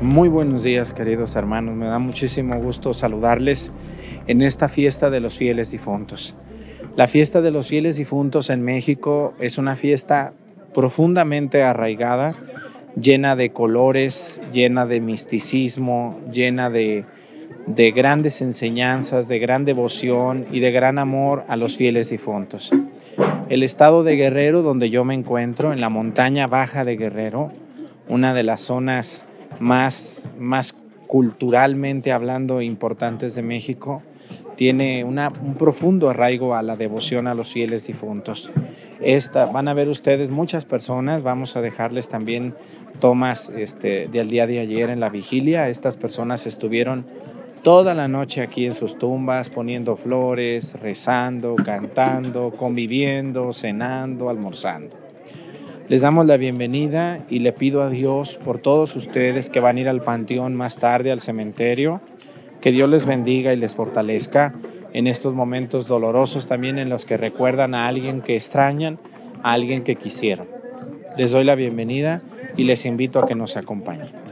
Muy buenos días, queridos hermanos. Me da muchísimo gusto saludarles en esta fiesta de los fieles difuntos. La fiesta de los fieles difuntos en México es una fiesta profundamente arraigada, llena de colores, llena de misticismo, llena de, de grandes enseñanzas, de gran devoción y de gran amor a los fieles difuntos. El estado de Guerrero, donde yo me encuentro, en la montaña baja de Guerrero, una de las zonas más, más culturalmente hablando importantes de México, tiene una, un profundo arraigo a la devoción a los fieles difuntos. Esta, van a ver ustedes muchas personas, vamos a dejarles también tomas este, del día de ayer en la vigilia. Estas personas estuvieron toda la noche aquí en sus tumbas, poniendo flores, rezando, cantando, conviviendo, cenando, almorzando. Les damos la bienvenida y le pido a Dios por todos ustedes que van a ir al panteón más tarde, al cementerio, que Dios les bendiga y les fortalezca en estos momentos dolorosos también en los que recuerdan a alguien que extrañan, a alguien que quisieron. Les doy la bienvenida y les invito a que nos acompañen.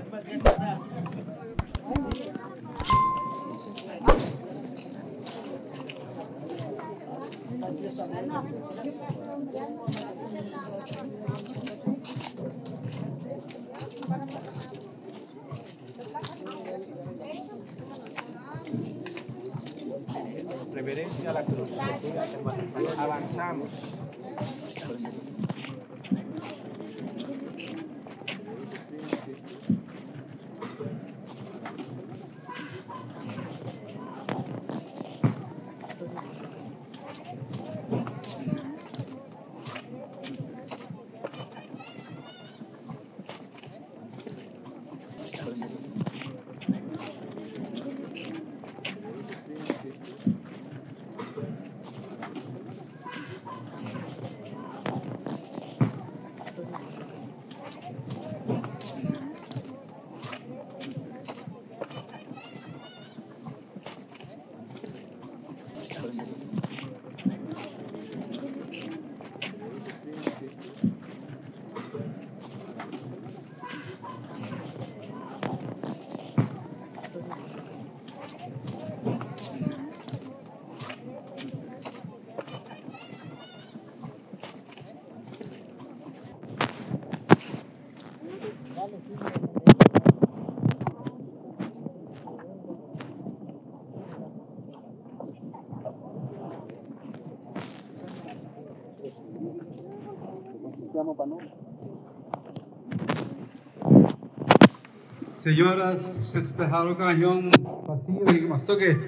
Señoras, se despejaron cañón vacío y más toque.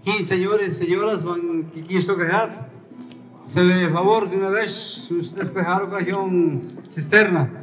Aquí, señores, señoras, van que quiso. Se le favor de una vez, se despejaron cañón cisterna.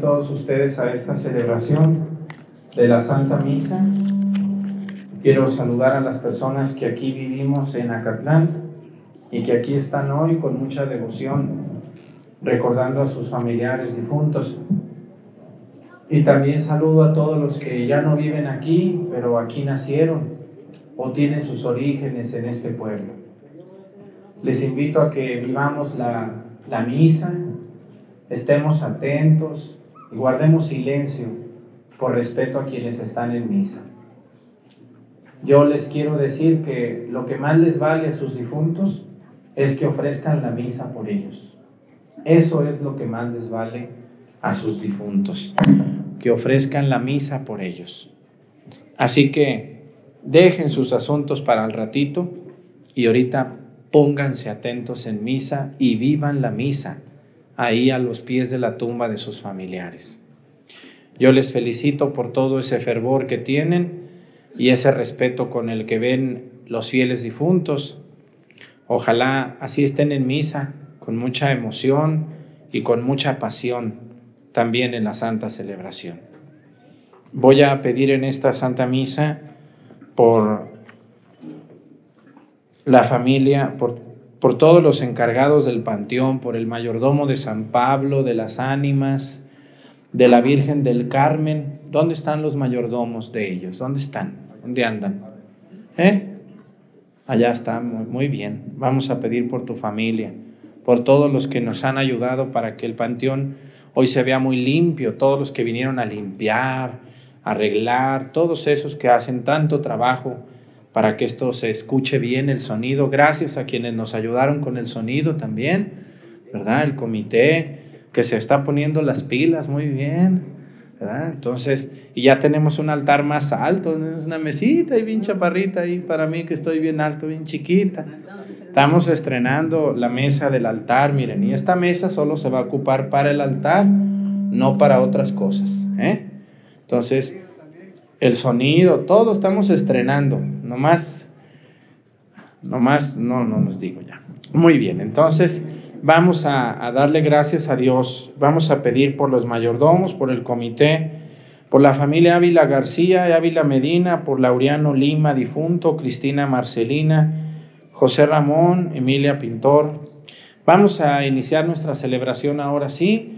Todos ustedes a esta celebración de la Santa Misa. Quiero saludar a las personas que aquí vivimos en Acatlán y que aquí están hoy con mucha devoción, recordando a sus familiares difuntos. Y también saludo a todos los que ya no viven aquí, pero aquí nacieron o tienen sus orígenes en este pueblo. Les invito a que vivamos la, la misa estemos atentos guardemos silencio por respeto a quienes están en misa. Yo les quiero decir que lo que más les vale a sus difuntos es que ofrezcan la misa por ellos. Eso es lo que más les vale a sus difuntos, que ofrezcan la misa por ellos. Así que dejen sus asuntos para el ratito y ahorita pónganse atentos en misa y vivan la misa ahí a los pies de la tumba de sus familiares. Yo les felicito por todo ese fervor que tienen y ese respeto con el que ven los fieles difuntos. Ojalá así estén en misa, con mucha emoción y con mucha pasión también en la santa celebración. Voy a pedir en esta santa misa por la familia, por por todos los encargados del panteón, por el mayordomo de San Pablo, de las ánimas, de la Virgen del Carmen. ¿Dónde están los mayordomos de ellos? ¿Dónde están? ¿Dónde andan? ¿Eh? Allá está, muy, bien. Vamos a pedir por tu familia, por todos los que nos han ayudado para que el panteón hoy se vea muy limpio, todos los que vinieron a limpiar, arreglar, todos esos que hacen tanto trabajo para que esto se escuche bien el sonido. Gracias a quienes nos ayudaron con el sonido también, ¿verdad? El comité que se está poniendo las pilas muy bien, ¿verdad? Entonces, y ya tenemos un altar más alto, es una mesita y bien chaparrita ahí para mí que estoy bien alto, bien chiquita. Estamos estrenando la mesa del altar, miren, y esta mesa solo se va a ocupar para el altar, no para otras cosas, ¿eh? Entonces, el sonido, todo estamos estrenando. Nomás, nomás, no, no nos digo ya. Muy bien, entonces vamos a, darle gracias a Dios. Vamos a pedir por los mayordomos, por el comité, por la familia Ávila García, Ávila Medina, por Laureano Lima, difunto, Cristina Marcelina, José Ramón, Emilia Pintor. Vamos a iniciar nuestra celebración ahora sí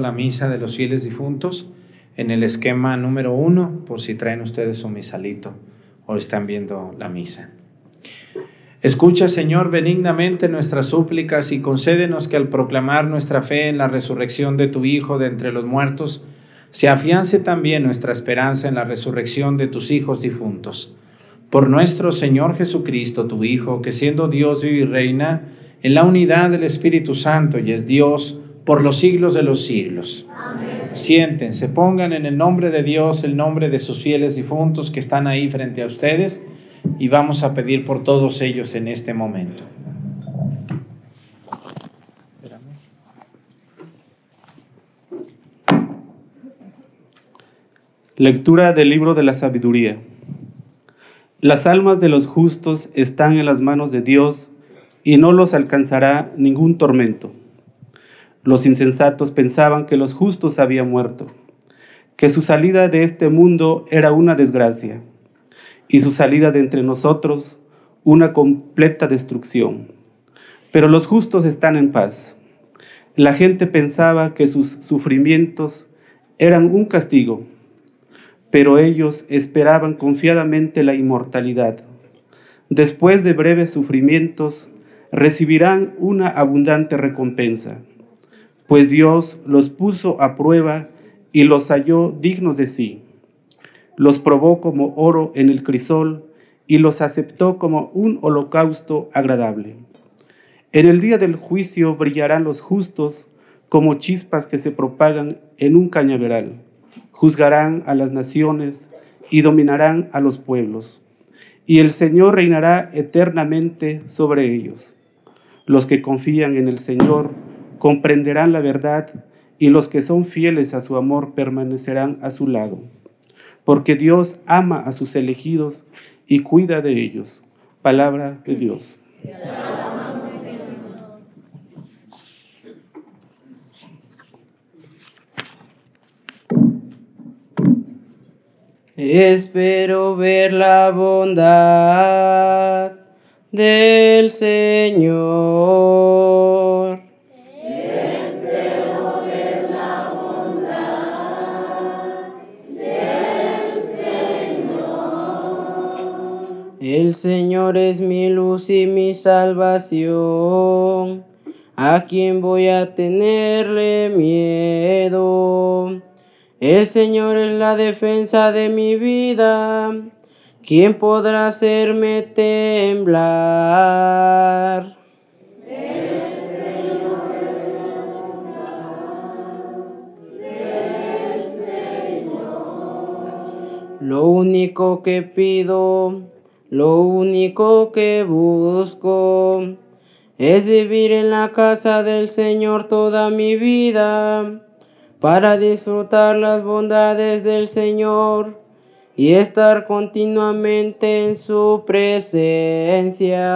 La misa de los fieles difuntos en el esquema número uno, por si traen ustedes su misalito o están viendo la misa. Escucha, Señor, benignamente nuestras súplicas y concédenos que al proclamar nuestra fe en la resurrección de tu Hijo de entre los muertos, se afiance también nuestra esperanza en la resurrección de tus hijos difuntos. Por nuestro Señor Jesucristo, tu Hijo, que siendo Dios vive y reina en la unidad del Espíritu Santo y es Dios por los siglos de los siglos. Siéntense, pongan en el nombre de Dios el nombre de sus fieles difuntos que están ahí frente a ustedes y vamos a pedir por todos ellos en este momento. Lectura del libro de la sabiduría. Las almas de los justos están en las manos de Dios y no los alcanzará ningún tormento. Los insensatos pensaban que los justos habían muerto, que su salida de este mundo era una desgracia y su salida de entre nosotros una completa destrucción. Pero los justos están en paz. La gente pensaba que sus sufrimientos eran un castigo pero ellos esperaban confiadamente la inmortalidad. Después de breves sufrimientos, recibirán una abundante recompensa, pues Dios los puso a prueba y los halló dignos de sí. Los probó como oro en el crisol y los aceptó como un holocausto agradable. En el día del juicio brillarán los justos como chispas que se propagan en un cañaveral juzgarán a las naciones y dominarán a los pueblos. Y el Señor reinará eternamente sobre ellos. Los que confían en el Señor comprenderán la verdad y los que son fieles a su amor permanecerán a su lado. Porque Dios ama a sus elegidos y cuida de ellos. Palabra de Dios. Espero ver la bondad del Señor. El Señor es mi luz y mi salvación. ¿A quién voy a tenerle miedo? El Señor es la defensa de mi vida. ¿Quién podrá hacerme temblar? Lo único que pido, lo único que busco, es vivir en la casa del Señor toda mi vida para disfrutar las bondades del Señor y estar continuamente en su presencia.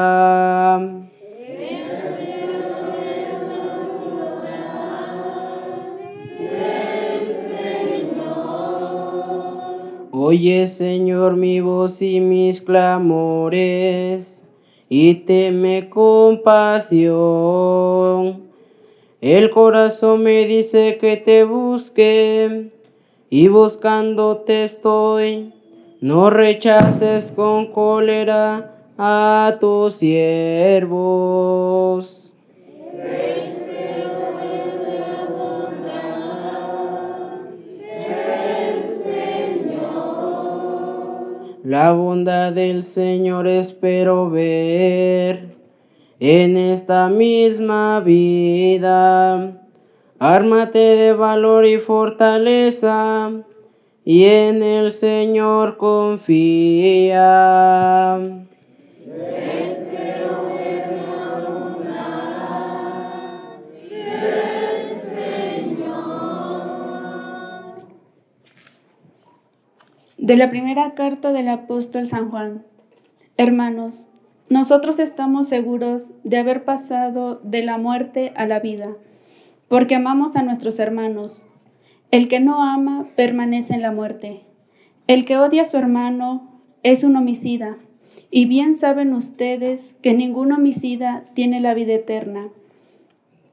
Oye, Señor, mi voz y mis clamores, y teme compasión el corazón me dice que te busque y buscándote estoy. No rechaces con cólera a tus siervos. La bondad del Señor espero ver en esta misma vida. Ármate de valor y fortaleza, y en el Señor confía. De la primera carta del apóstol San Juan. Hermanos, nosotros estamos seguros de haber pasado de la muerte a la vida, porque amamos a nuestros hermanos. El que no ama permanece en la muerte. El que odia a su hermano es un homicida, y bien saben ustedes que ningún homicida tiene la vida eterna.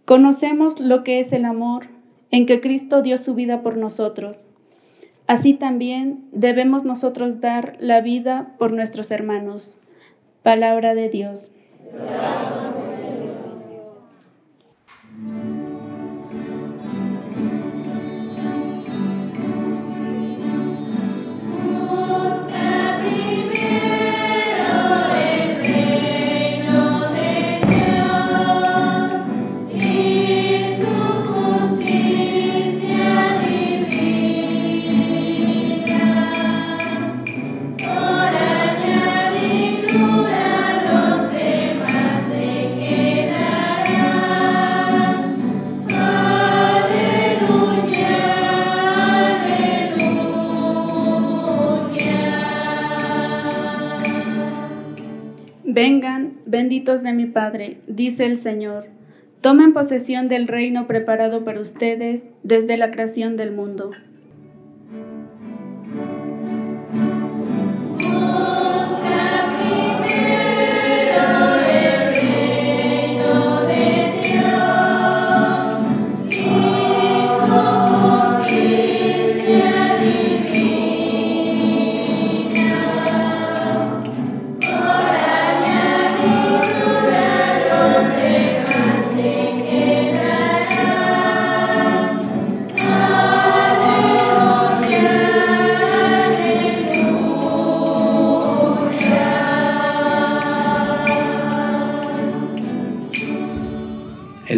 Conocemos lo que es el amor en que Cristo dio su vida por nosotros. Así también debemos nosotros dar la vida por nuestros hermanos. Palabra de Dios. Vengan, benditos de mi Padre, dice el Señor. Tomen posesión del reino preparado para ustedes desde la creación del mundo.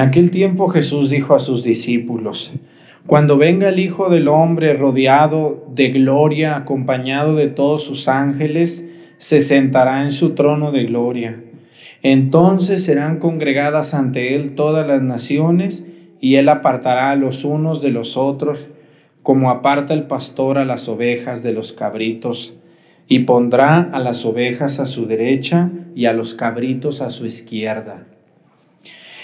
Aquel tiempo Jesús dijo a sus discípulos, cuando venga el Hijo del Hombre rodeado de gloria, acompañado de todos sus ángeles, se sentará en su trono de gloria. Entonces serán congregadas ante él todas las naciones, y él apartará a los unos de los otros, como aparta el pastor a las ovejas de los cabritos, y pondrá a las ovejas a su derecha y a los cabritos a su izquierda.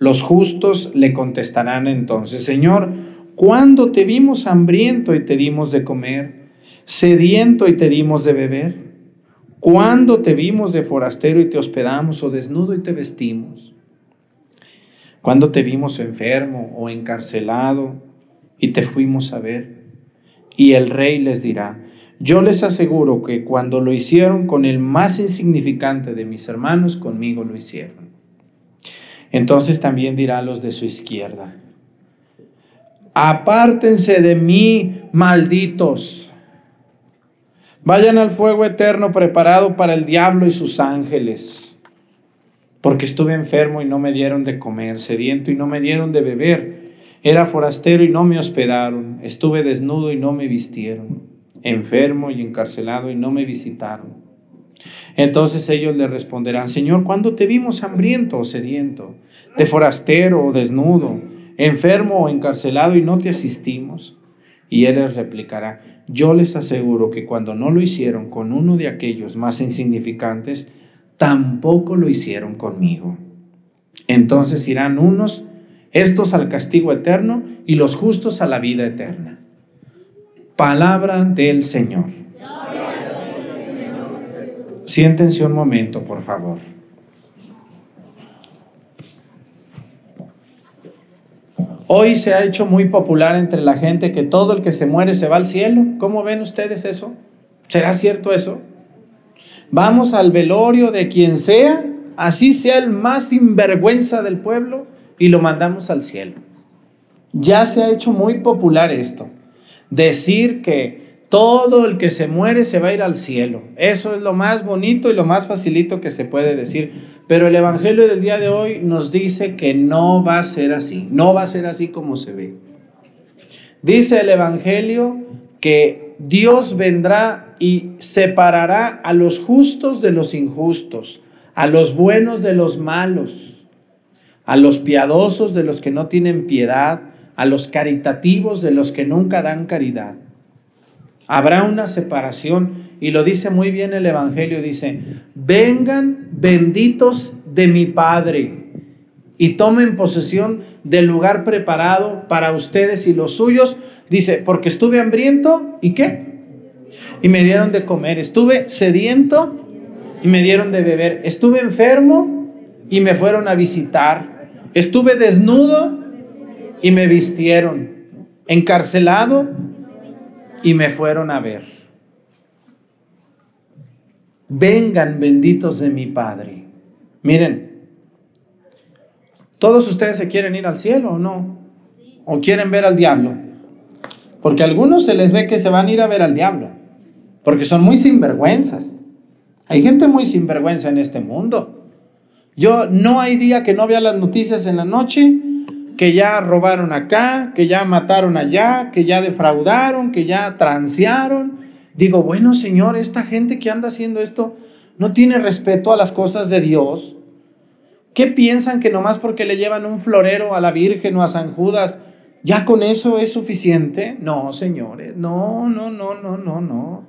Los justos le contestarán entonces, Señor, ¿cuándo te vimos hambriento y te dimos de comer, sediento y te dimos de beber? ¿Cuándo te vimos de forastero y te hospedamos o desnudo y te vestimos? ¿Cuándo te vimos enfermo o encarcelado y te fuimos a ver? Y el rey les dirá, yo les aseguro que cuando lo hicieron con el más insignificante de mis hermanos, conmigo lo hicieron. Entonces también dirá a los de su izquierda, apártense de mí, malditos. Vayan al fuego eterno preparado para el diablo y sus ángeles, porque estuve enfermo y no me dieron de comer, sediento y no me dieron de beber, era forastero y no me hospedaron, estuve desnudo y no me vistieron, enfermo y encarcelado y no me visitaron. Entonces ellos le responderán, Señor, ¿cuándo te vimos hambriento o sediento, de forastero o desnudo, enfermo o encarcelado y no te asistimos? Y él les replicará, yo les aseguro que cuando no lo hicieron con uno de aquellos más insignificantes, tampoco lo hicieron conmigo. Entonces irán unos, estos al castigo eterno y los justos a la vida eterna. Palabra del Señor. Siéntense un momento, por favor. Hoy se ha hecho muy popular entre la gente que todo el que se muere se va al cielo. ¿Cómo ven ustedes eso? ¿Será cierto eso? Vamos al velorio de quien sea, así sea el más sinvergüenza del pueblo, y lo mandamos al cielo. Ya se ha hecho muy popular esto. Decir que todo el que se muere se va a ir al cielo. Eso es lo más bonito y lo más facilito que se puede decir. Pero el Evangelio del día de hoy nos dice que no va a ser así. No va a ser así como se ve. Dice el Evangelio que Dios vendrá y separará a los justos de los injustos, a los buenos de los malos, a los piadosos de los que no tienen piedad, a los caritativos de los que nunca dan caridad. Habrá una separación y lo dice muy bien el Evangelio, dice, vengan benditos de mi Padre y tomen posesión del lugar preparado para ustedes y los suyos. Dice, porque estuve hambriento y qué? Y me dieron de comer. Estuve sediento y me dieron de beber. Estuve enfermo y me fueron a visitar. Estuve desnudo y me vistieron. Encarcelado y me fueron a ver. Vengan benditos de mi Padre. Miren, ¿todos ustedes se quieren ir al cielo o no? ¿O quieren ver al diablo? Porque a algunos se les ve que se van a ir a ver al diablo, porque son muy sinvergüenzas. Hay gente muy sinvergüenza en este mundo. Yo no hay día que no vea las noticias en la noche que ya robaron acá, que ya mataron allá, que ya defraudaron, que ya transearon. Digo, bueno, Señor, esta gente que anda haciendo esto no tiene respeto a las cosas de Dios. ¿Qué piensan que nomás porque le llevan un florero a la Virgen o a San Judas, ya con eso es suficiente? No, señores, no, no, no, no, no, no.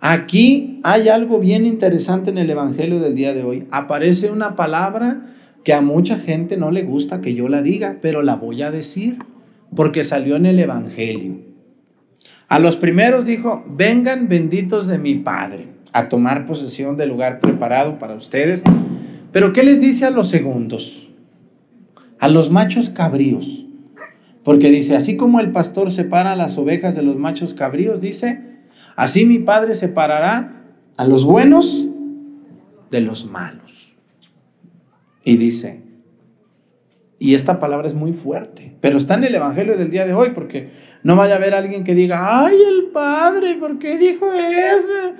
Aquí hay algo bien interesante en el Evangelio del día de hoy. Aparece una palabra que a mucha gente no le gusta que yo la diga, pero la voy a decir porque salió en el Evangelio. A los primeros dijo, vengan benditos de mi Padre a tomar posesión del lugar preparado para ustedes. Pero ¿qué les dice a los segundos? A los machos cabríos. Porque dice, así como el pastor separa las ovejas de los machos cabríos, dice, así mi Padre separará a los buenos de los malos. Y dice, y esta palabra es muy fuerte, pero está en el Evangelio del día de hoy, porque no vaya a haber alguien que diga, ay, el Padre, ¿por qué dijo eso?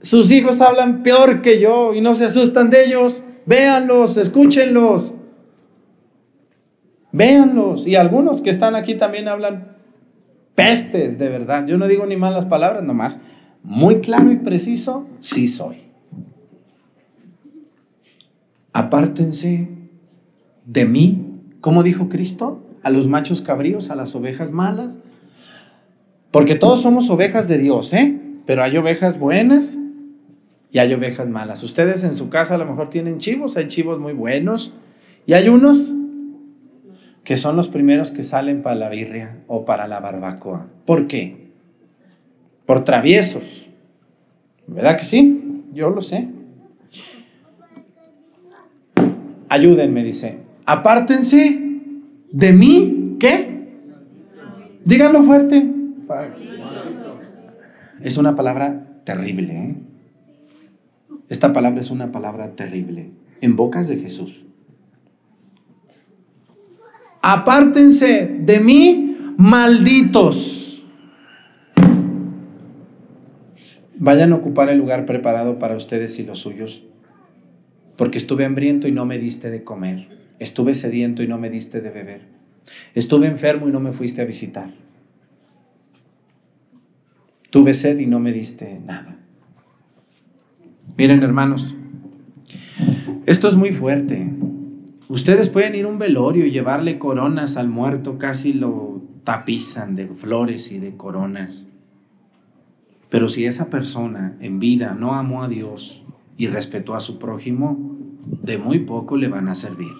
Sus hijos hablan peor que yo y no se asustan de ellos. Véanlos, escúchenlos. Véanlos. Y algunos que están aquí también hablan pestes, de verdad. Yo no digo ni malas palabras, nomás. Muy claro y preciso, sí soy apártense de mí, como dijo Cristo, a los machos cabríos, a las ovejas malas, porque todos somos ovejas de Dios, ¿eh? Pero hay ovejas buenas y hay ovejas malas. Ustedes en su casa a lo mejor tienen chivos, hay chivos muy buenos y hay unos que son los primeros que salen para la birria o para la barbacoa. ¿Por qué? Por traviesos. ¿Verdad que sí? Yo lo sé. Ayúdenme, dice, apártense de mí, ¿qué? Díganlo fuerte. Es una palabra terrible. ¿eh? Esta palabra es una palabra terrible en bocas de Jesús. Apártense de mí, malditos. Vayan a ocupar el lugar preparado para ustedes y los suyos porque estuve hambriento y no me diste de comer, estuve sediento y no me diste de beber, estuve enfermo y no me fuiste a visitar, tuve sed y no me diste nada. Miren hermanos, esto es muy fuerte. Ustedes pueden ir a un velorio y llevarle coronas al muerto, casi lo tapizan de flores y de coronas. Pero si esa persona en vida no amó a Dios, y respetó a su prójimo, de muy poco le van a servir.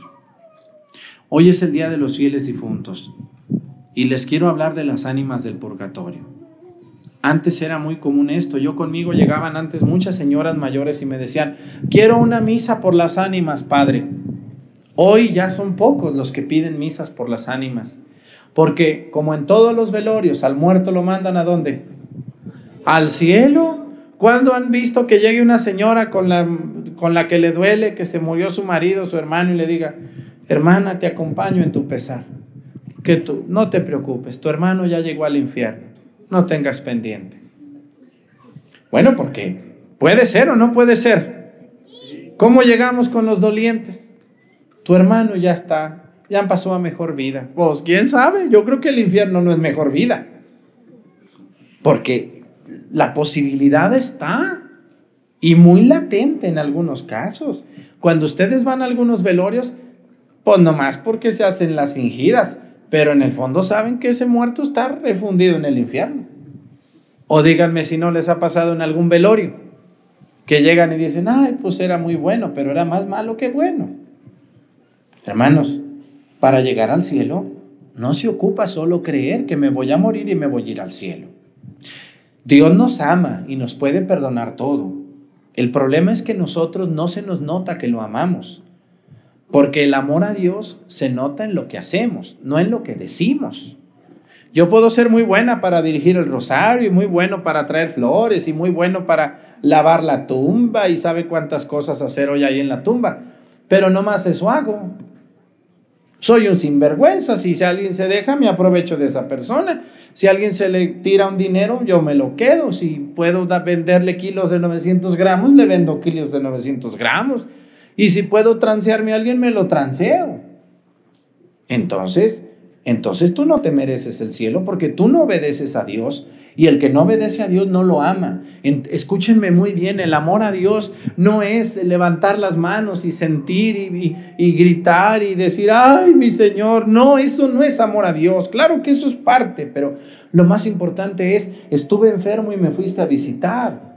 Hoy es el día de los fieles difuntos y les quiero hablar de las ánimas del purgatorio. Antes era muy común esto. Yo conmigo llegaban antes muchas señoras mayores y me decían, quiero una misa por las ánimas, padre. Hoy ya son pocos los que piden misas por las ánimas. Porque como en todos los velorios, al muerto lo mandan a dónde? Al cielo ¿Cuándo han visto que llegue una señora con la, con la que le duele que se murió su marido, su hermano, y le diga, hermana, te acompaño en tu pesar? Que tú, no te preocupes, tu hermano ya llegó al infierno, no tengas pendiente. Bueno, porque puede ser o no puede ser. ¿Cómo llegamos con los dolientes? Tu hermano ya está, ya pasó a mejor vida. Pues quién sabe, yo creo que el infierno no es mejor vida. Porque la posibilidad está y muy latente en algunos casos. Cuando ustedes van a algunos velorios, pues nomás porque se hacen las fingidas, pero en el fondo saben que ese muerto está refundido en el infierno. O díganme si no les ha pasado en algún velorio, que llegan y dicen, ay, pues era muy bueno, pero era más malo que bueno. Hermanos, para llegar al cielo, no se ocupa solo creer que me voy a morir y me voy a ir al cielo. Dios nos ama y nos puede perdonar todo. El problema es que nosotros no se nos nota que lo amamos. Porque el amor a Dios se nota en lo que hacemos, no en lo que decimos. Yo puedo ser muy buena para dirigir el rosario y muy bueno para traer flores y muy bueno para lavar la tumba y sabe cuántas cosas hacer hoy ahí en la tumba, pero no más eso hago. Soy un sinvergüenza, si alguien se deja me aprovecho de esa persona, si alguien se le tira un dinero yo me lo quedo, si puedo venderle kilos de 900 gramos le vendo kilos de 900 gramos. Y si puedo transearme a alguien, me lo transeo. Entonces, entonces tú no te mereces el cielo porque tú no obedeces a Dios y el que no obedece a Dios no lo ama. escúchenme muy bien, el amor a Dios no es levantar las manos y sentir y, y gritar y decir, ay, mi Señor, no, eso no es amor a Dios. Claro que eso es parte, pero lo más importante es, estuve enfermo y me fuiste a visitar.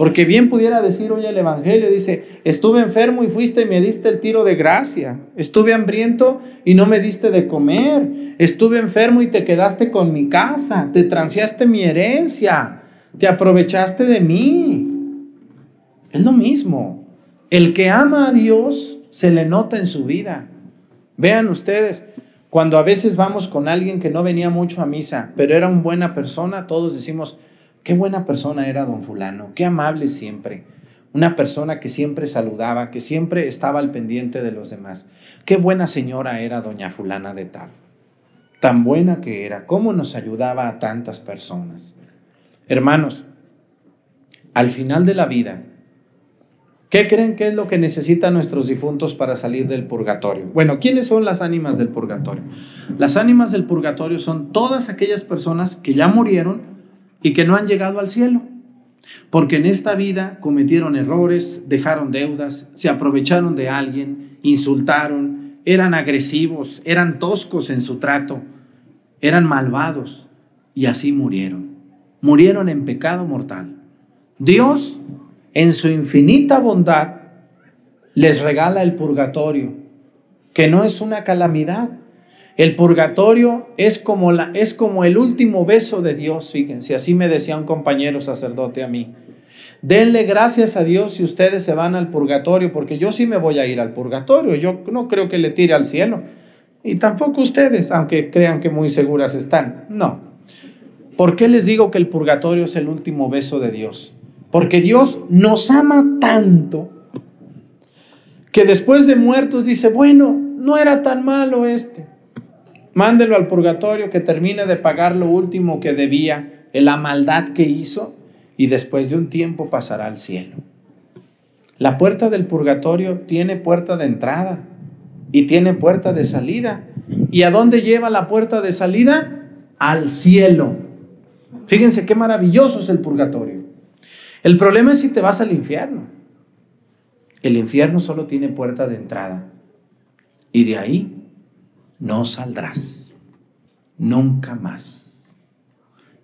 Porque bien pudiera decir hoy el Evangelio, dice, estuve enfermo y fuiste y me diste el tiro de gracia. Estuve hambriento y no me diste de comer. Estuve enfermo y te quedaste con mi casa. Te transeaste mi herencia. Te aprovechaste de mí. Es lo mismo. El que ama a Dios se le nota en su vida. Vean ustedes, cuando a veces vamos con alguien que no venía mucho a misa, pero era una buena persona, todos decimos, Qué buena persona era don fulano, qué amable siempre. Una persona que siempre saludaba, que siempre estaba al pendiente de los demás. Qué buena señora era doña fulana de tal. Tan buena que era, cómo nos ayudaba a tantas personas. Hermanos, al final de la vida, ¿qué creen que es lo que necesitan nuestros difuntos para salir del purgatorio? Bueno, ¿quiénes son las ánimas del purgatorio? Las ánimas del purgatorio son todas aquellas personas que ya murieron, y que no han llegado al cielo. Porque en esta vida cometieron errores, dejaron deudas, se aprovecharon de alguien, insultaron, eran agresivos, eran toscos en su trato, eran malvados y así murieron. Murieron en pecado mortal. Dios, en su infinita bondad, les regala el purgatorio, que no es una calamidad, el purgatorio es como, la, es como el último beso de Dios, fíjense, así me decía un compañero sacerdote a mí. Denle gracias a Dios si ustedes se van al purgatorio, porque yo sí me voy a ir al purgatorio, yo no creo que le tire al cielo. Y tampoco ustedes, aunque crean que muy seguras están. No. ¿Por qué les digo que el purgatorio es el último beso de Dios? Porque Dios nos ama tanto que después de muertos dice, bueno, no era tan malo este. Mándelo al purgatorio que termine de pagar lo último que debía, la maldad que hizo, y después de un tiempo pasará al cielo. La puerta del purgatorio tiene puerta de entrada y tiene puerta de salida. ¿Y a dónde lleva la puerta de salida? Al cielo. Fíjense qué maravilloso es el purgatorio. El problema es si te vas al infierno. El infierno solo tiene puerta de entrada. Y de ahí no saldrás, nunca más.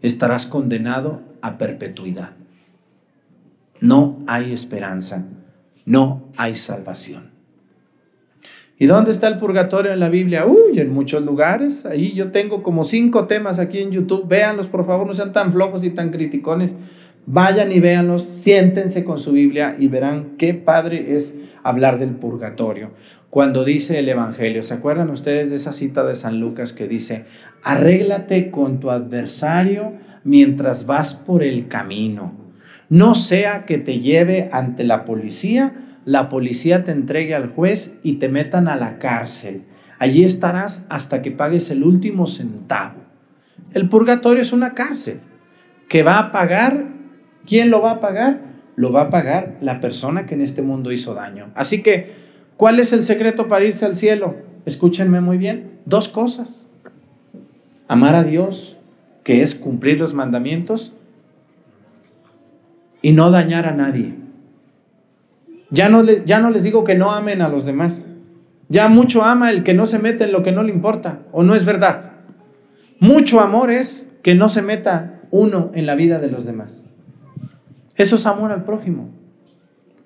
Estarás condenado a perpetuidad. No hay esperanza, no hay salvación. ¿Y dónde está el purgatorio en la Biblia? Uy, en muchos lugares. Ahí yo tengo como cinco temas aquí en YouTube. Véanlos, por favor, no sean tan flojos y tan criticones. Vayan y véanlos, siéntense con su Biblia y verán qué padre es hablar del purgatorio cuando dice el Evangelio. ¿Se acuerdan ustedes de esa cita de San Lucas que dice, arréglate con tu adversario mientras vas por el camino? No sea que te lleve ante la policía, la policía te entregue al juez y te metan a la cárcel. Allí estarás hasta que pagues el último centavo. El purgatorio es una cárcel que va a pagar ¿Quién lo va a pagar? Lo va a pagar la persona que en este mundo hizo daño. Así que, ¿cuál es el secreto para irse al cielo? Escúchenme muy bien. Dos cosas. Amar a Dios, que es cumplir los mandamientos, y no dañar a nadie. Ya no, les, ya no les digo que no amen a los demás. Ya mucho ama el que no se mete en lo que no le importa, o no es verdad. Mucho amor es que no se meta uno en la vida de los demás. Eso es amor al prójimo.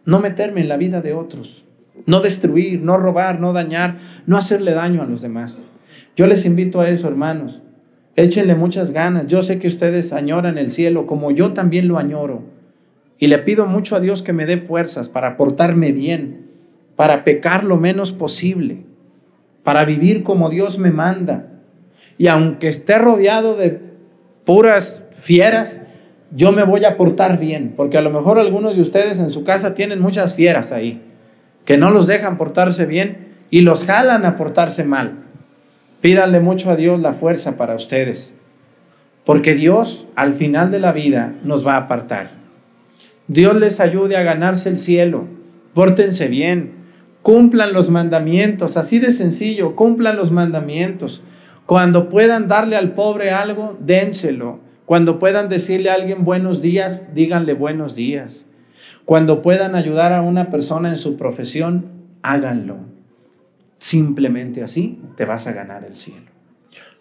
No meterme en la vida de otros. No destruir, no robar, no dañar, no hacerle daño a los demás. Yo les invito a eso, hermanos. Échenle muchas ganas. Yo sé que ustedes añoran el cielo como yo también lo añoro. Y le pido mucho a Dios que me dé fuerzas para portarme bien, para pecar lo menos posible, para vivir como Dios me manda. Y aunque esté rodeado de puras fieras, yo me voy a portar bien, porque a lo mejor algunos de ustedes en su casa tienen muchas fieras ahí, que no los dejan portarse bien y los jalan a portarse mal. Pídanle mucho a Dios la fuerza para ustedes, porque Dios al final de la vida nos va a apartar. Dios les ayude a ganarse el cielo, pórtense bien, cumplan los mandamientos, así de sencillo, cumplan los mandamientos. Cuando puedan darle al pobre algo, dénselo. Cuando puedan decirle a alguien buenos días, díganle buenos días. Cuando puedan ayudar a una persona en su profesión, háganlo. Simplemente así te vas a ganar el cielo.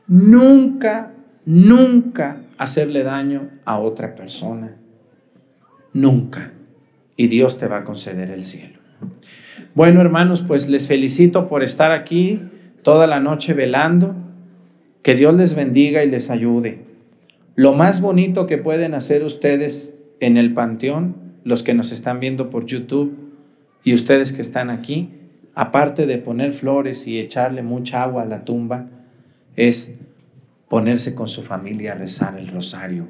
Nunca, nunca hacerle daño a otra persona. Nunca. Y Dios te va a conceder el cielo. Bueno, hermanos, pues les felicito por estar aquí toda la noche velando. Que Dios les bendiga y les ayude. Lo más bonito que pueden hacer ustedes en el panteón, los que nos están viendo por YouTube y ustedes que están aquí, aparte de poner flores y echarle mucha agua a la tumba, es ponerse con su familia a rezar el rosario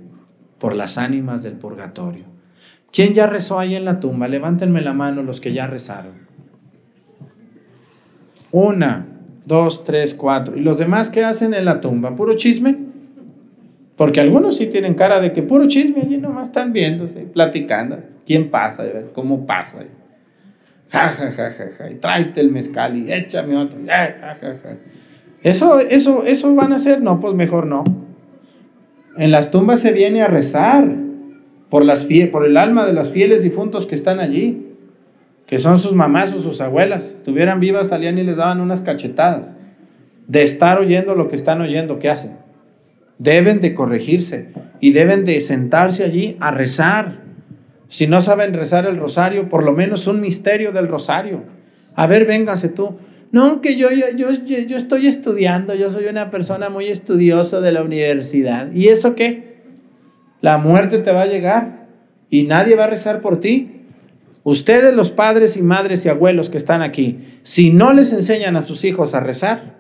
por las ánimas del purgatorio. ¿Quién ya rezó ahí en la tumba? Levántenme la mano los que ya rezaron. Una, dos, tres, cuatro. ¿Y los demás qué hacen en la tumba? ¿Puro chisme? Porque algunos sí tienen cara de que puro chisme, allí nomás están viéndose, platicando. ¿Quién pasa? ¿Cómo pasa? Ja, ja, ja, ja, ja. Y tráete el mezcal y échame otro. Ja, ja, ja. ¿Eso, eso, ¿Eso van a hacer? No, pues mejor no. En las tumbas se viene a rezar por, las por el alma de las fieles difuntos que están allí, que son sus mamás o sus abuelas. Estuvieran vivas, salían y les daban unas cachetadas de estar oyendo lo que están oyendo, ¿qué hacen? Deben de corregirse y deben de sentarse allí a rezar. Si no saben rezar el rosario, por lo menos un misterio del rosario. A ver, véngase tú. No, que yo, yo, yo, yo estoy estudiando, yo soy una persona muy estudiosa de la universidad. ¿Y eso qué? La muerte te va a llegar y nadie va a rezar por ti. Ustedes, los padres y madres y abuelos que están aquí, si no les enseñan a sus hijos a rezar,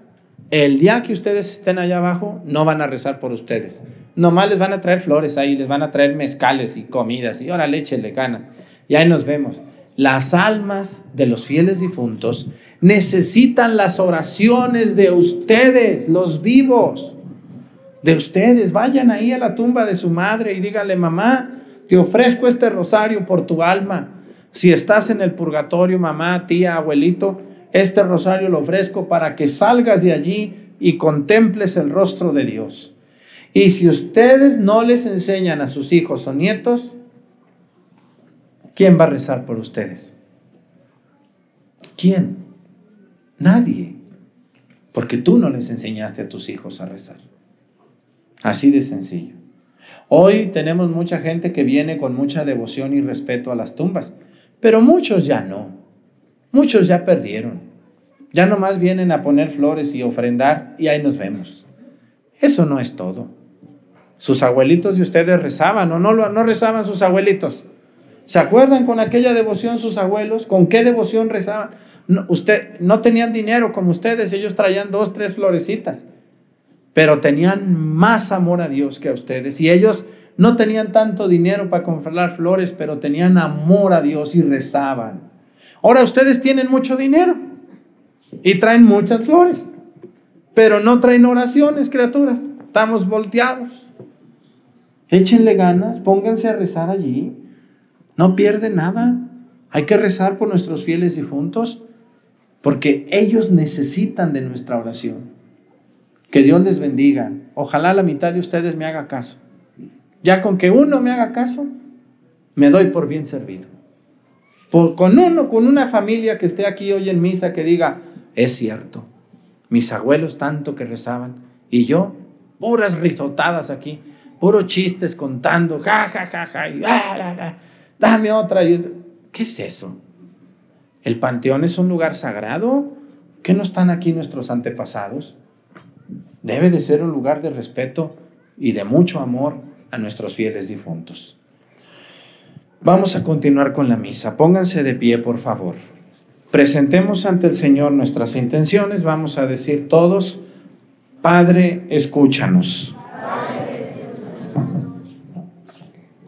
el día que ustedes estén allá abajo, no van a rezar por ustedes. Nomás les van a traer flores ahí, les van a traer mezcales y comidas y ahora le ganas. Y ahí nos vemos. Las almas de los fieles difuntos necesitan las oraciones de ustedes, los vivos, de ustedes. Vayan ahí a la tumba de su madre y díganle, mamá, te ofrezco este rosario por tu alma. Si estás en el purgatorio, mamá, tía, abuelito, este rosario lo ofrezco para que salgas de allí y contemples el rostro de Dios. Y si ustedes no les enseñan a sus hijos o nietos, ¿quién va a rezar por ustedes? ¿Quién? Nadie. Porque tú no les enseñaste a tus hijos a rezar. Así de sencillo. Hoy tenemos mucha gente que viene con mucha devoción y respeto a las tumbas, pero muchos ya no. Muchos ya perdieron. Ya nomás vienen a poner flores y ofrendar y ahí nos vemos. Eso no es todo. Sus abuelitos de ustedes rezaban o no, no rezaban sus abuelitos. ¿Se acuerdan con aquella devoción sus abuelos? ¿Con qué devoción rezaban? Usted, no tenían dinero como ustedes, ellos traían dos, tres florecitas, pero tenían más amor a Dios que a ustedes. Y ellos no tenían tanto dinero para comprar flores, pero tenían amor a Dios y rezaban. Ahora ustedes tienen mucho dinero y traen muchas flores, pero no traen oraciones, criaturas. Estamos volteados. Échenle ganas, pónganse a rezar allí. No pierde nada. Hay que rezar por nuestros fieles difuntos porque ellos necesitan de nuestra oración. Que Dios les bendiga. Ojalá la mitad de ustedes me haga caso. Ya con que uno me haga caso, me doy por bien servido. Con uno, con una familia que esté aquí hoy en misa que diga, es cierto, mis abuelos tanto que rezaban y yo, puras risotadas aquí, puros chistes contando, ja, ja, ja, ja, y, ah, dame otra. Y ¿Qué es eso? ¿El panteón es un lugar sagrado? ¿Qué no están aquí nuestros antepasados? Debe de ser un lugar de respeto y de mucho amor a nuestros fieles difuntos. Vamos a continuar con la misa. Pónganse de pie, por favor. Presentemos ante el Señor nuestras intenciones. Vamos a decir todos, Padre, escúchanos.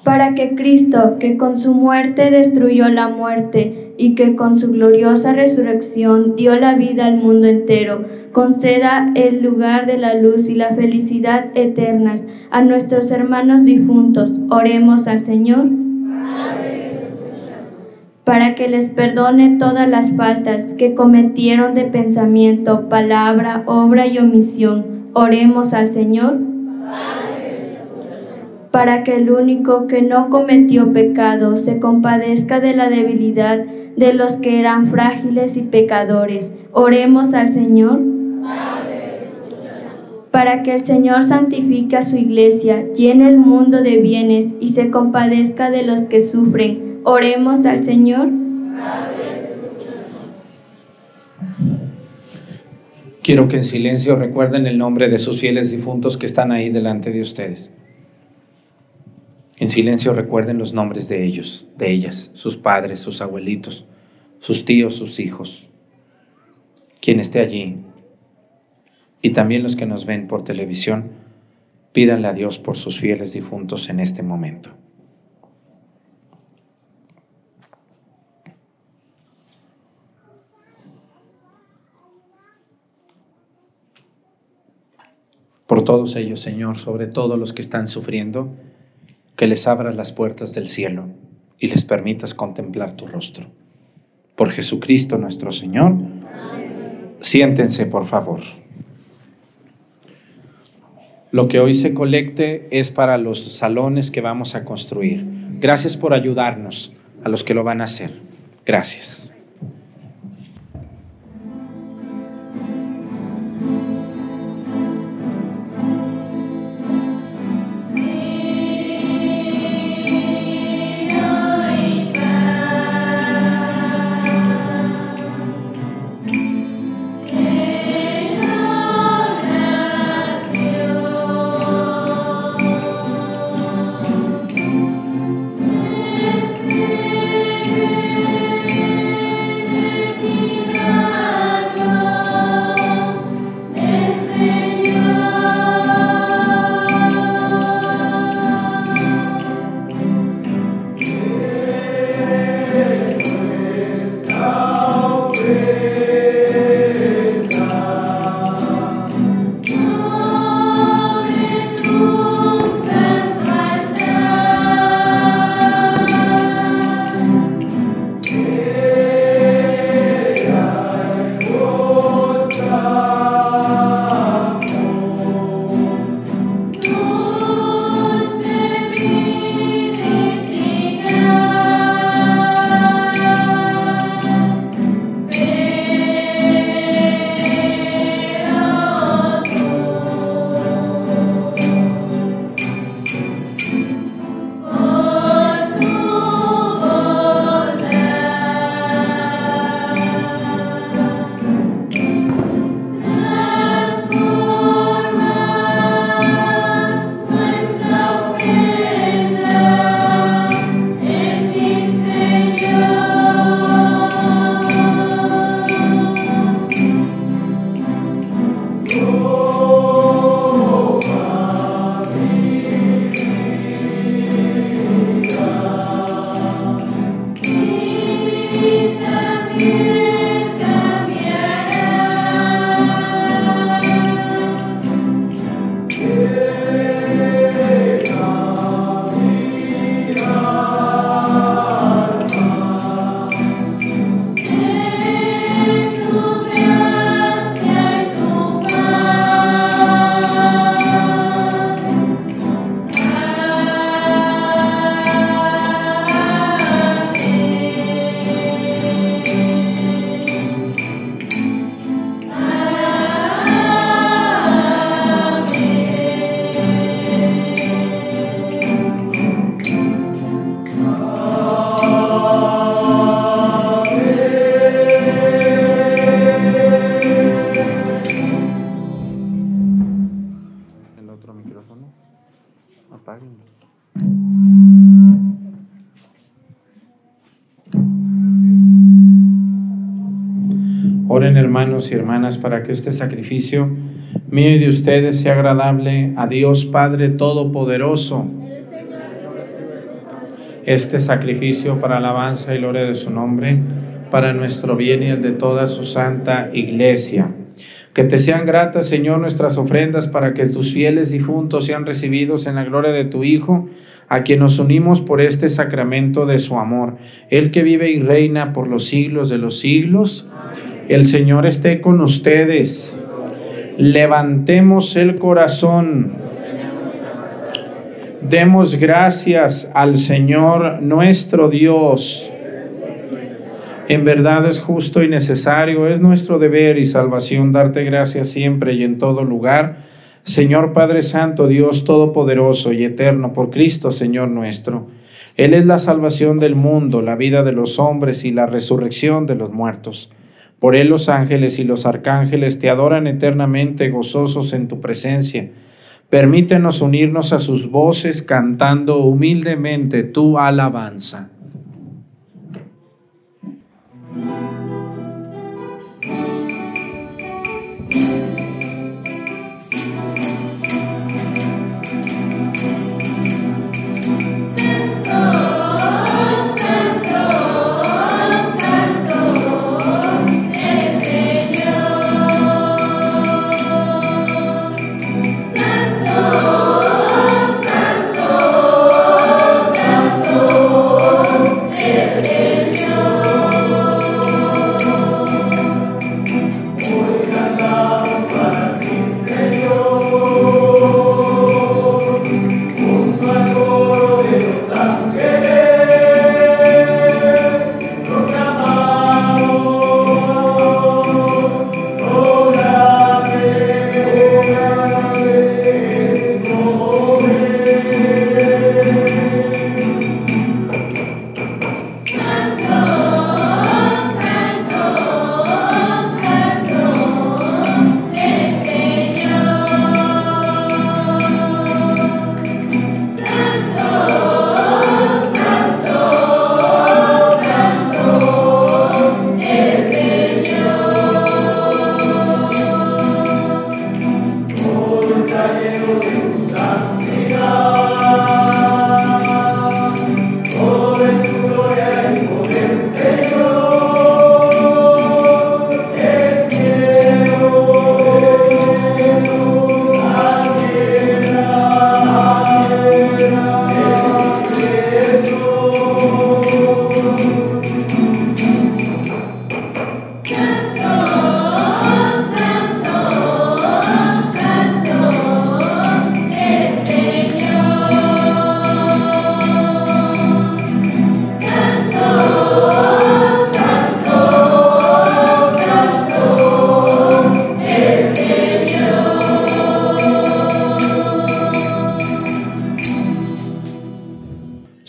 Para que Cristo, que con su muerte destruyó la muerte y que con su gloriosa resurrección dio la vida al mundo entero, conceda el lugar de la luz y la felicidad eternas a nuestros hermanos difuntos. Oremos al Señor. Para que les perdone todas las faltas que cometieron de pensamiento, palabra, obra y omisión. Oremos al Señor. Para que el único que no cometió pecado se compadezca de la debilidad de los que eran frágiles y pecadores. Oremos al Señor para que el Señor santifique a su iglesia, llene el mundo de bienes y se compadezca de los que sufren. Oremos al Señor. Quiero que en silencio recuerden el nombre de sus fieles difuntos que están ahí delante de ustedes. En silencio recuerden los nombres de ellos, de ellas, sus padres, sus abuelitos, sus tíos, sus hijos. Quien esté allí, y también los que nos ven por televisión, pídanle a Dios por sus fieles difuntos en este momento. Por todos ellos, Señor, sobre todo los que están sufriendo, que les abras las puertas del cielo y les permitas contemplar tu rostro. Por Jesucristo nuestro Señor. Siéntense, por favor. Lo que hoy se colecte es para los salones que vamos a construir. Gracias por ayudarnos a los que lo van a hacer. Gracias. Y hermanas para que este sacrificio mío y de ustedes sea agradable a Dios Padre Todopoderoso. Este sacrificio para alabanza y gloria de su nombre, para nuestro bien y el de toda su santa iglesia. Que te sean gratas, Señor, nuestras ofrendas para que tus fieles difuntos sean recibidos en la gloria de tu Hijo, a quien nos unimos por este sacramento de su amor. El que vive y reina por los siglos de los siglos. El Señor esté con ustedes. Levantemos el corazón. Demos gracias al Señor nuestro Dios. En verdad es justo y necesario, es nuestro deber y salvación darte gracias siempre y en todo lugar. Señor Padre Santo, Dios Todopoderoso y Eterno, por Cristo, Señor nuestro. Él es la salvación del mundo, la vida de los hombres y la resurrección de los muertos. Por Él los ángeles y los arcángeles te adoran eternamente gozosos en tu presencia. Permítenos unirnos a sus voces cantando humildemente tu alabanza.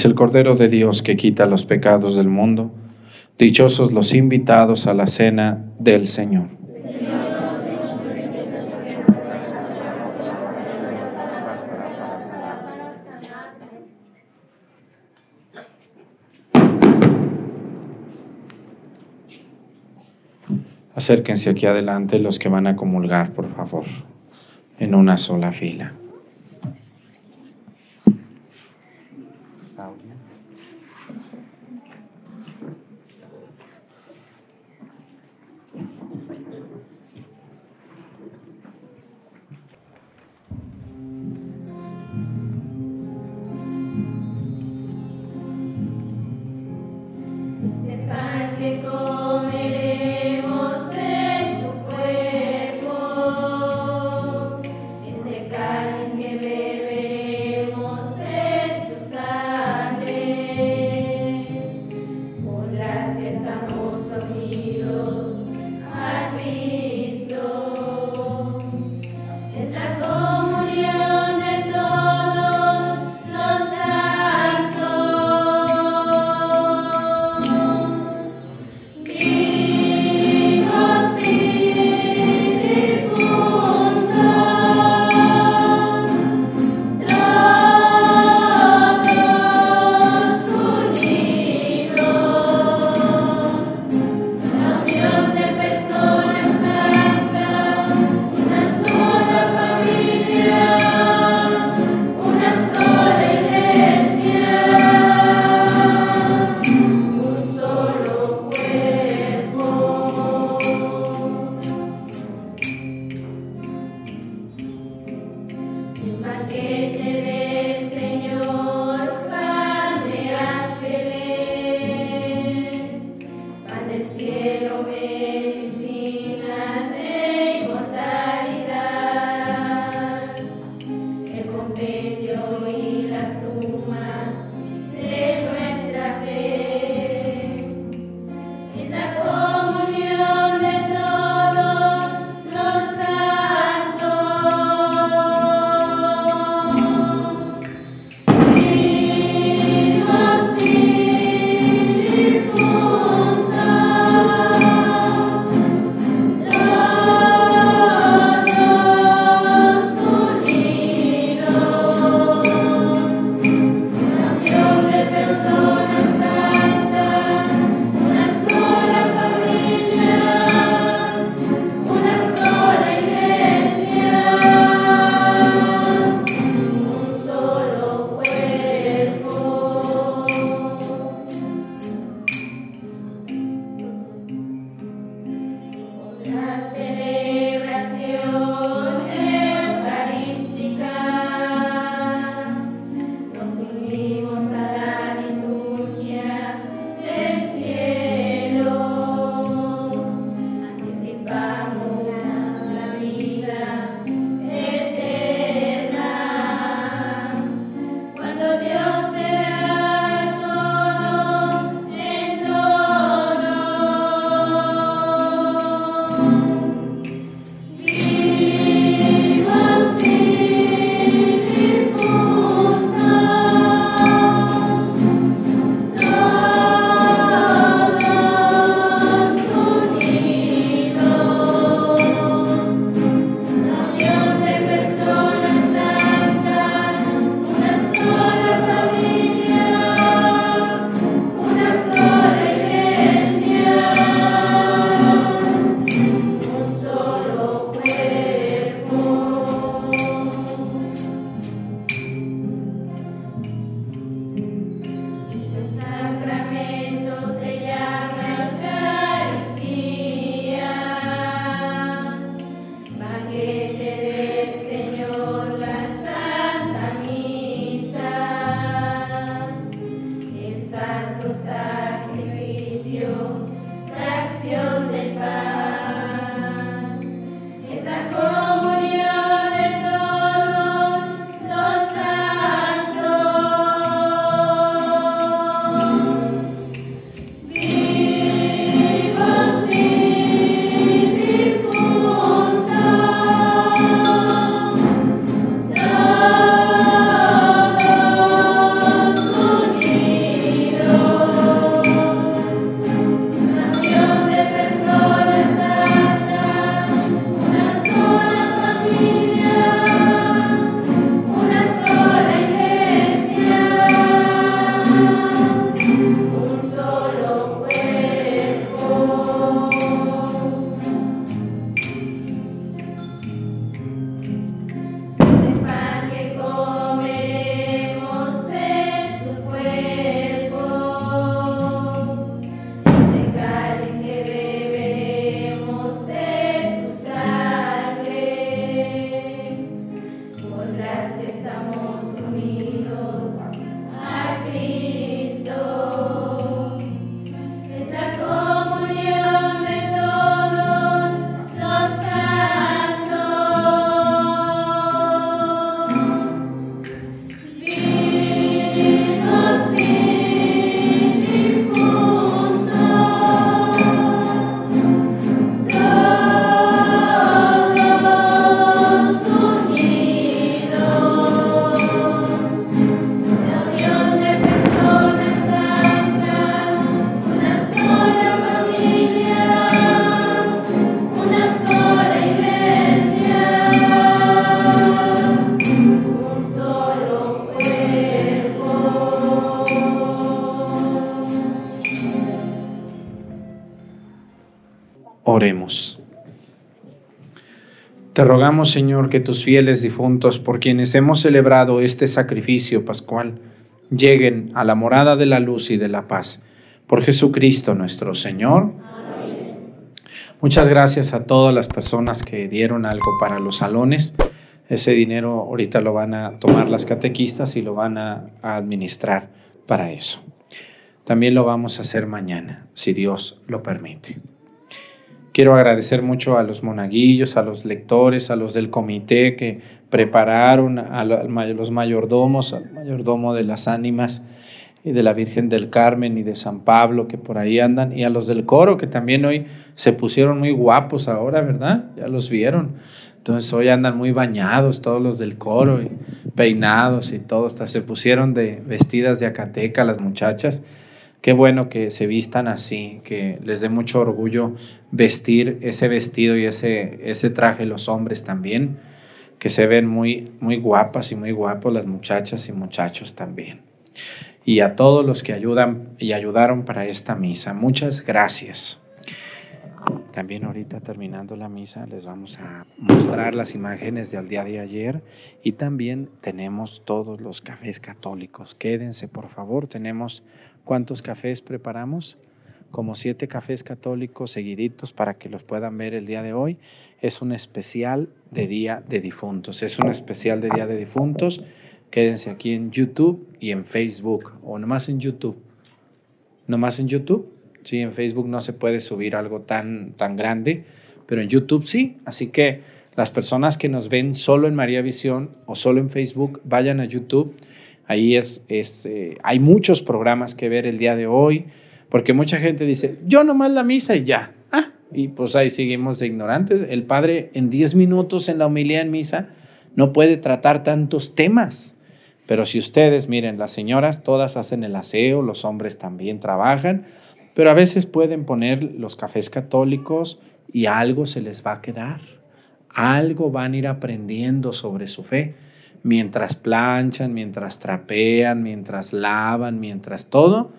Es el Cordero de Dios que quita los pecados del mundo. Dichosos los invitados a la cena del Señor. Acérquense aquí adelante los que van a comulgar, por favor, en una sola fila. Te rogamos, Señor, que tus fieles difuntos, por quienes hemos celebrado este sacrificio pascual, lleguen a la morada de la luz y de la paz. Por Jesucristo nuestro Señor. Muchas gracias a todas las personas que dieron algo para los salones. Ese dinero ahorita lo van a tomar las catequistas y lo van a, administrar para eso. También lo vamos a hacer mañana, si Dios lo permite. Quiero agradecer mucho a los monaguillos, a los lectores, a los del comité que prepararon, a los mayordomos, al mayordomo de las ánimas y de la Virgen del Carmen y de San Pablo que por ahí andan, y a los del coro que también hoy se pusieron muy guapos ahora, ¿verdad? Ya los vieron. Entonces hoy andan muy bañados todos los del coro y peinados y todo, hasta se pusieron de vestidas de acateca las muchachas. Qué bueno que se vistan así, que les dé mucho orgullo vestir ese vestido y ese, ese traje los hombres también, que se ven muy, muy guapas y muy guapos las muchachas y muchachos también. Y a todos los que ayudan y ayudaron para esta misa, muchas gracias. También ahorita terminando la misa les vamos a mostrar las imágenes del día de ayer y también tenemos todos los cafés católicos. Quédense por favor, tenemos ¿Cuántos cafés preparamos? como siete cafés católicos seguiditos para que los puedan ver el día de hoy. Es un especial de Día de Difuntos. Es un especial de Día de Difuntos. Quédense aquí en YouTube y en Facebook, o nomás en YouTube. Nomás en YouTube. Sí, en Facebook no se puede subir algo tan, tan grande, pero en YouTube sí. Así que las personas que nos ven solo en María Visión o solo en Facebook, vayan a YouTube. Ahí es, eh, hay muchos programas que ver el día de hoy, porque mucha gente dice, yo nomás la misa y ya. Ah, y pues ahí seguimos de ignorantes. El padre en 10 minutos en la homilía en misa no puede tratar tantos temas. Pero si ustedes, miren, las señoras todas hacen el aseo, los hombres también trabajan, pero a veces pueden poner los cafés católicos y algo se les va a quedar. Algo van a ir aprendiendo sobre su fe. Mientras planchan, mientras trapean, mientras lavan, mientras todo,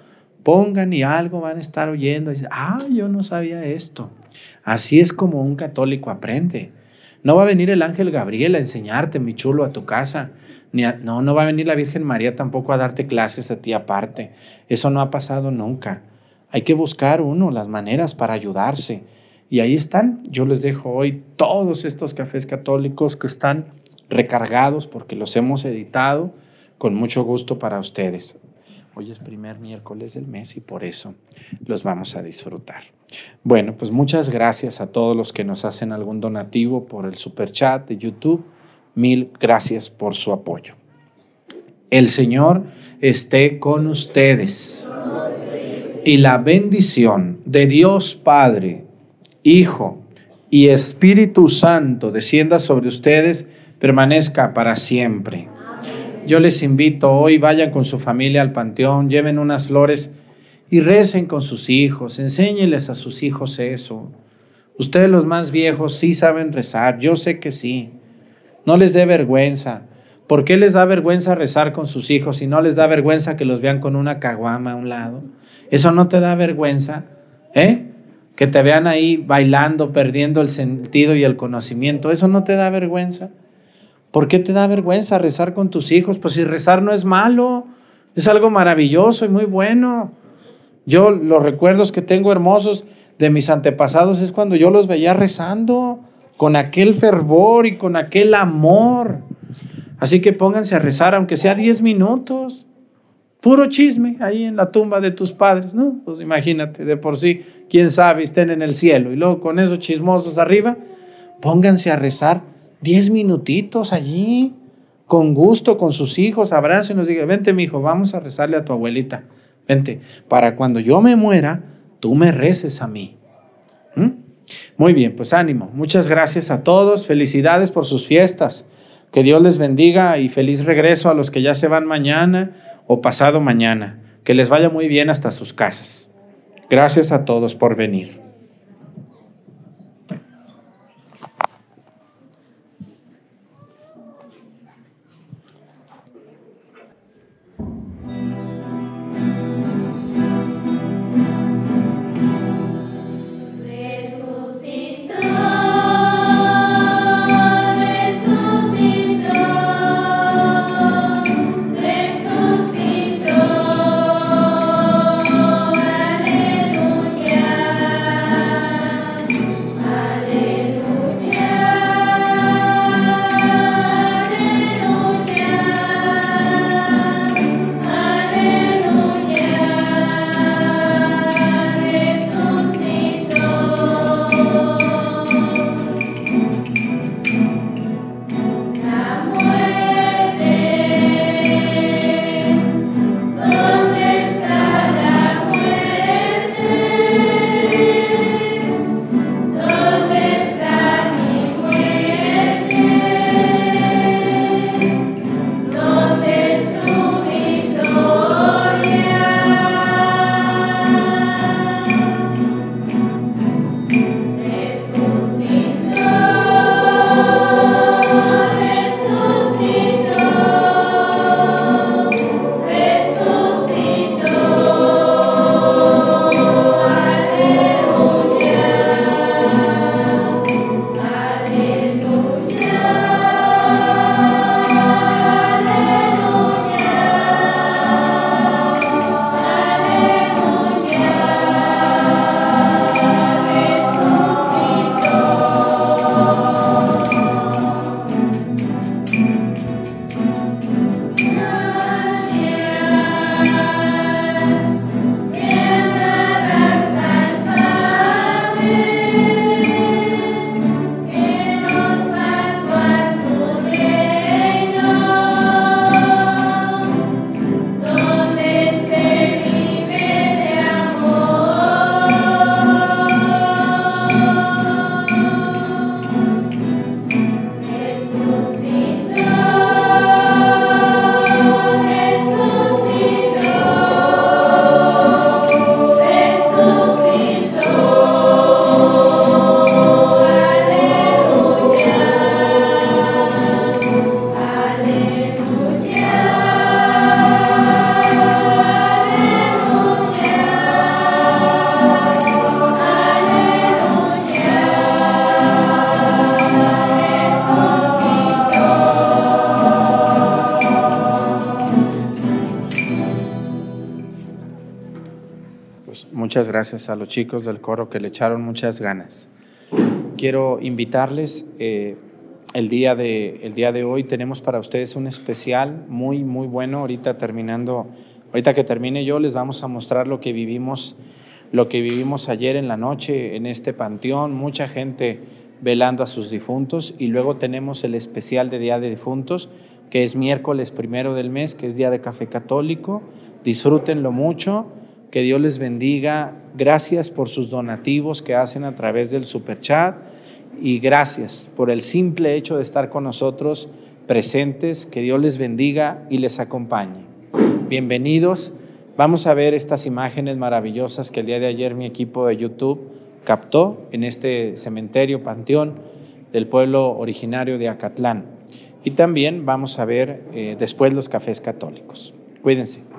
pongan y algo van a estar oyendo. Y dicen, ah, yo no sabía esto. Así es como un católico aprende. No va a venir el ángel Gabriel a enseñarte, mi chulo, a tu casa no, no va a venir la Virgen María tampoco a darte clases a ti aparte. Eso no ha pasado nunca. Hay que buscar uno las maneras para ayudarse. Y ahí están. Yo les dejo hoy todos estos cafés católicos que están recargados porque los hemos editado con mucho gusto para ustedes. Hoy es primer miércoles del mes y por eso los vamos a disfrutar. Bueno, pues muchas gracias a todos los que nos hacen algún donativo por el super chat de YouTube Mil gracias por su apoyo. El Señor esté con ustedes. Y la bendición de Dios Padre, Hijo y Espíritu Santo descienda sobre ustedes, permanezca para siempre. Yo les invito hoy, vayan con su familia al panteón, lleven unas flores y recen con sus hijos, enséñenles a sus hijos eso. Ustedes los más viejos sí saben rezar, yo sé que sí. No les dé vergüenza. ¿Por qué les da vergüenza rezar con sus hijos y no les da vergüenza que los vean con una caguama a un lado? ¿Eso no te da vergüenza? ¿Eh? Que te vean ahí bailando, perdiendo el sentido y el conocimiento. ¿Eso no te da vergüenza? ¿Por qué te da vergüenza rezar con tus hijos? Pues si rezar no es malo, es algo maravilloso y muy bueno. Yo los recuerdos que tengo hermosos de mis antepasados es cuando yo los veía rezando con aquel fervor y con aquel amor. Así que pónganse a rezar, aunque sea 10 minutos. Puro chisme ahí en la tumba de tus padres, ¿no? Pues imagínate, de por sí, quién sabe, estén en el cielo. Y luego con esos chismosos arriba, pónganse a rezar 10 minutitos allí, con gusto, con sus hijos, abracen y nos digan, vente mi hijo, vamos a rezarle a tu abuelita. Vente, para cuando yo me muera, tú me reces a mí. ¿Mm? Muy bien, pues ánimo. Muchas gracias a todos. Felicidades por sus fiestas. Que Dios les bendiga y feliz regreso a los que ya se van mañana o pasado mañana. Que les vaya muy bien hasta sus casas. Gracias a todos por venir. Gracias a los chicos del coro que le echaron muchas ganas. Quiero invitarles, eh, el, día de, el día de hoy tenemos para ustedes un especial muy, muy bueno. Ahorita terminando, ahorita que termine yo, les vamos a mostrar lo que vivimos, lo que vivimos ayer en la noche en este panteón. Mucha gente velando a sus difuntos y luego tenemos el especial de Día de Difuntos que es miércoles primero del mes, que es Día de Café Católico. Disfrútenlo mucho, que Dios les bendiga. Gracias por sus donativos que hacen a través del super chat y gracias por el simple hecho de estar con nosotros presentes. Que Dios les bendiga y les acompañe. Bienvenidos. Vamos a ver estas imágenes maravillosas que el día de ayer mi equipo de YouTube captó en este cementerio, panteón del pueblo originario de Acatlán. Y también vamos a ver eh, después los cafés católicos. Cuídense.